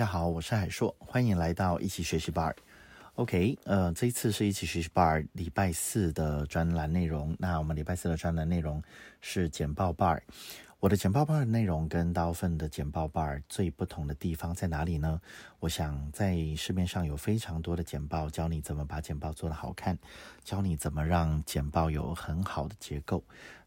大家好，我是海硕，欢迎来到一起学习 bar。OK，呃，这一次是一起学习 bar 礼拜四的专栏内容。那我们礼拜四的专栏内容是简报 bar。我的简报 bar 的内容跟大部分的简报 bar 最不同的地方在哪里呢？我想在市面上有非常多的简报，教你怎么把简报做得好看，教你怎么让简报有很好的结构。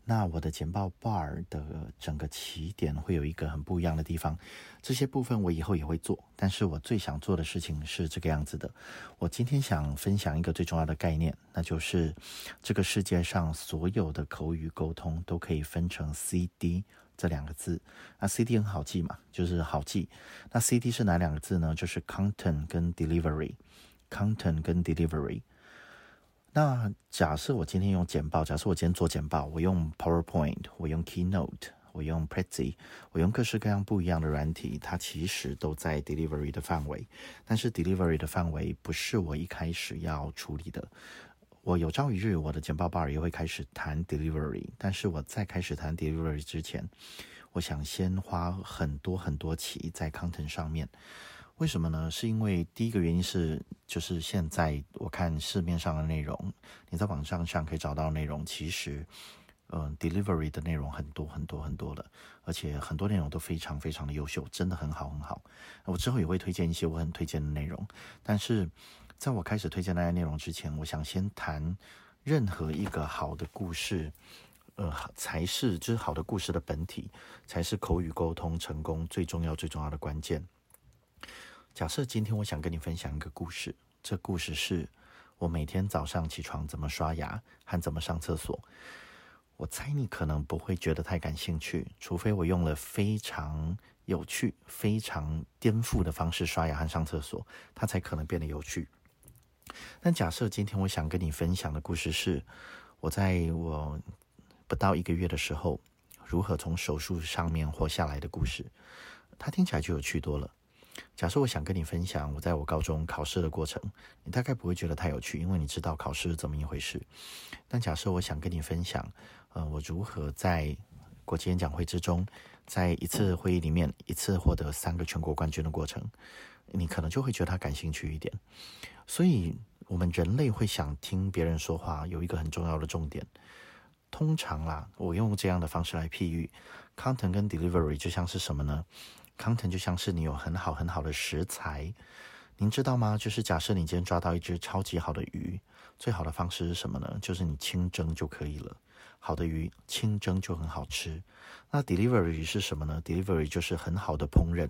那我的简报 bar 的整个起点会有一个很不一样的地方，这些部分我以后也会做，但是我最想做的事情是这个样子的。我今天想分享一个最重要的概念，那就是这个世界上所有的口语沟通都可以分成 C D 这两个字。那 C D 很好记嘛，就是好记。那 C D 是哪两个字呢？就是 content 跟 delivery，content 跟 delivery。那假设我今天用简报，假设我今天做简报，我用 PowerPoint，我用 Keynote，我用 Prezi，我用各式各样不一样的软体，它其实都在 delivery 的范围。但是 delivery 的范围不是我一开始要处理的。我有朝一日我的简报 bar 也会开始谈 delivery，但是我在开始谈 delivery 之前，我想先花很多很多期在 content 上面。为什么呢？是因为第一个原因是，就是现在我看市面上的内容，你在网上上可以找到内容，其实，嗯，delivery 的内容很多很多很多了，而且很多内容都非常非常的优秀，真的很好很好。我之后也会推荐一些我很推荐的内容，但是在我开始推荐那些内容之前，我想先谈任何一个好的故事，呃，才是就是好的故事的本体，才是口语沟通成功最重要最重要的关键。假设今天我想跟你分享一个故事，这故事是我每天早上起床怎么刷牙和怎么上厕所。我猜你可能不会觉得太感兴趣，除非我用了非常有趣、非常颠覆的方式刷牙和上厕所，它才可能变得有趣。但假设今天我想跟你分享的故事是，我在我不到一个月的时候，如何从手术上面活下来的故事，它听起来就有趣多了。假设我想跟你分享我在我高中考试的过程，你大概不会觉得太有趣，因为你知道考试是怎么一回事。但假设我想跟你分享，呃，我如何在国际演讲会之中，在一次会议里面一次获得三个全国冠军的过程，你可能就会觉得他感兴趣一点。所以，我们人类会想听别人说话，有一个很重要的重点。通常啦，我用这样的方式来譬喻，content 跟 delivery 就像是什么呢？content 就像是你有很好很好的食材，您知道吗？就是假设你今天抓到一只超级好的鱼，最好的方式是什么呢？就是你清蒸就可以了。好的鱼清蒸就很好吃。那 delivery 是什么呢？delivery 就是很好的烹饪。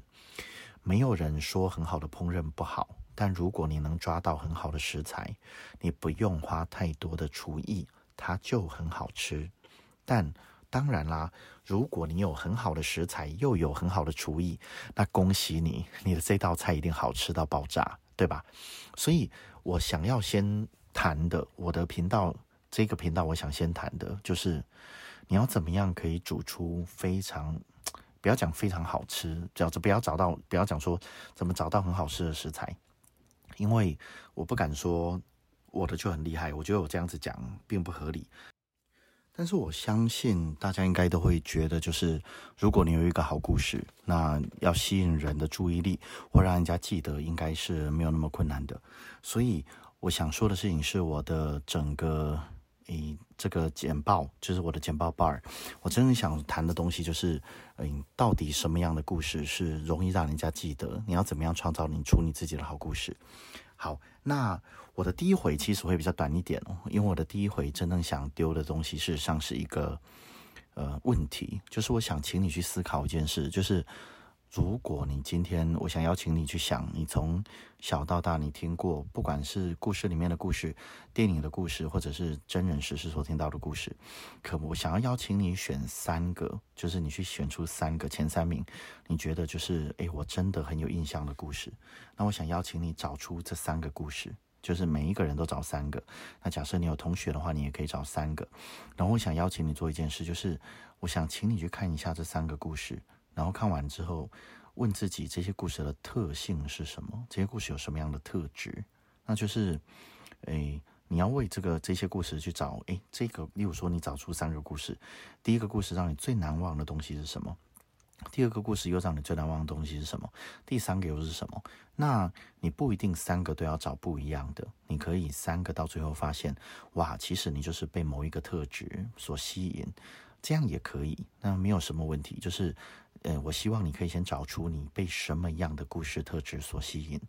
没有人说很好的烹饪不好，但如果你能抓到很好的食材，你不用花太多的厨艺，它就很好吃。但当然啦，如果你有很好的食材，又有很好的厨艺，那恭喜你，你的这道菜一定好吃到爆炸，对吧？所以我想要先谈的，我的频道这个频道，我想先谈的就是，你要怎么样可以煮出非常，不要讲非常好吃，只要不要找到，不要讲说怎么找到很好吃的食材，因为我不敢说我的就很厉害，我觉得我这样子讲并不合理。但是我相信大家应该都会觉得，就是如果你有一个好故事，那要吸引人的注意力或让人家记得，应该是没有那么困难的。所以我想说的事情是，我的整个诶这个简报，就是我的简报 bar，我真正想谈的东西就是，嗯，到底什么样的故事是容易让人家记得？你要怎么样创造你出你自己的好故事？好，那我的第一回其实会比较短一点哦，因为我的第一回真正想丢的东西，事实上是一个呃问题，就是我想请你去思考一件事，就是。如果你今天，我想邀请你去想，你从小到大你听过，不管是故事里面的故事、电影的故事，或者是真人实事所听到的故事，可我想要邀请你选三个，就是你去选出三个前三名，你觉得就是诶，我真的很有印象的故事。那我想邀请你找出这三个故事，就是每一个人都找三个。那假设你有同学的话，你也可以找三个。然后我想邀请你做一件事，就是我想请你去看一下这三个故事。然后看完之后，问自己这些故事的特性是什么？这些故事有什么样的特质？那就是，诶，你要为这个这些故事去找，诶，这个，例如说，你找出三个故事，第一个故事让你最难忘的东西是什么？第二个故事又让你最难忘的东西是什么？第三个又是什么？那你不一定三个都要找不一样的，你可以三个到最后发现，哇，其实你就是被某一个特质所吸引，这样也可以，那没有什么问题。就是，呃，我希望你可以先找出你被什么样的故事特质所吸引，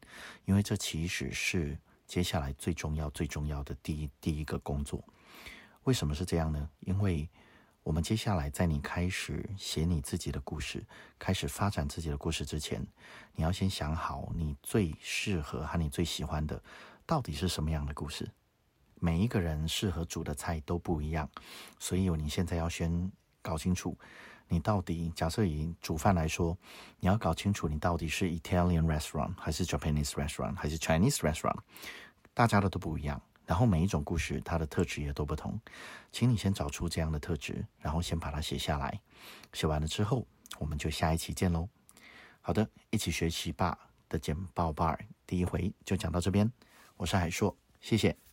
因为这其实是接下来最重要、最重要的第一第一个工作。为什么是这样呢？因为我们接下来在你开始写你自己的故事、开始发展自己的故事之前，你要先想好你最适合和你最喜欢的到底是什么样的故事。每一个人适合煮的菜都不一样，所以你现在要先搞清楚，你到底假设以煮饭来说，你要搞清楚你到底是 Italian restaurant 还是 Japanese restaurant 还是 Chinese restaurant，大家的都不一样。然后每一种故事，它的特质也都不同，请你先找出这样的特质，然后先把它写下来。写完了之后，我们就下一期见喽。好的，一起学习吧的简报 bar 第一回就讲到这边，我是海硕，谢谢。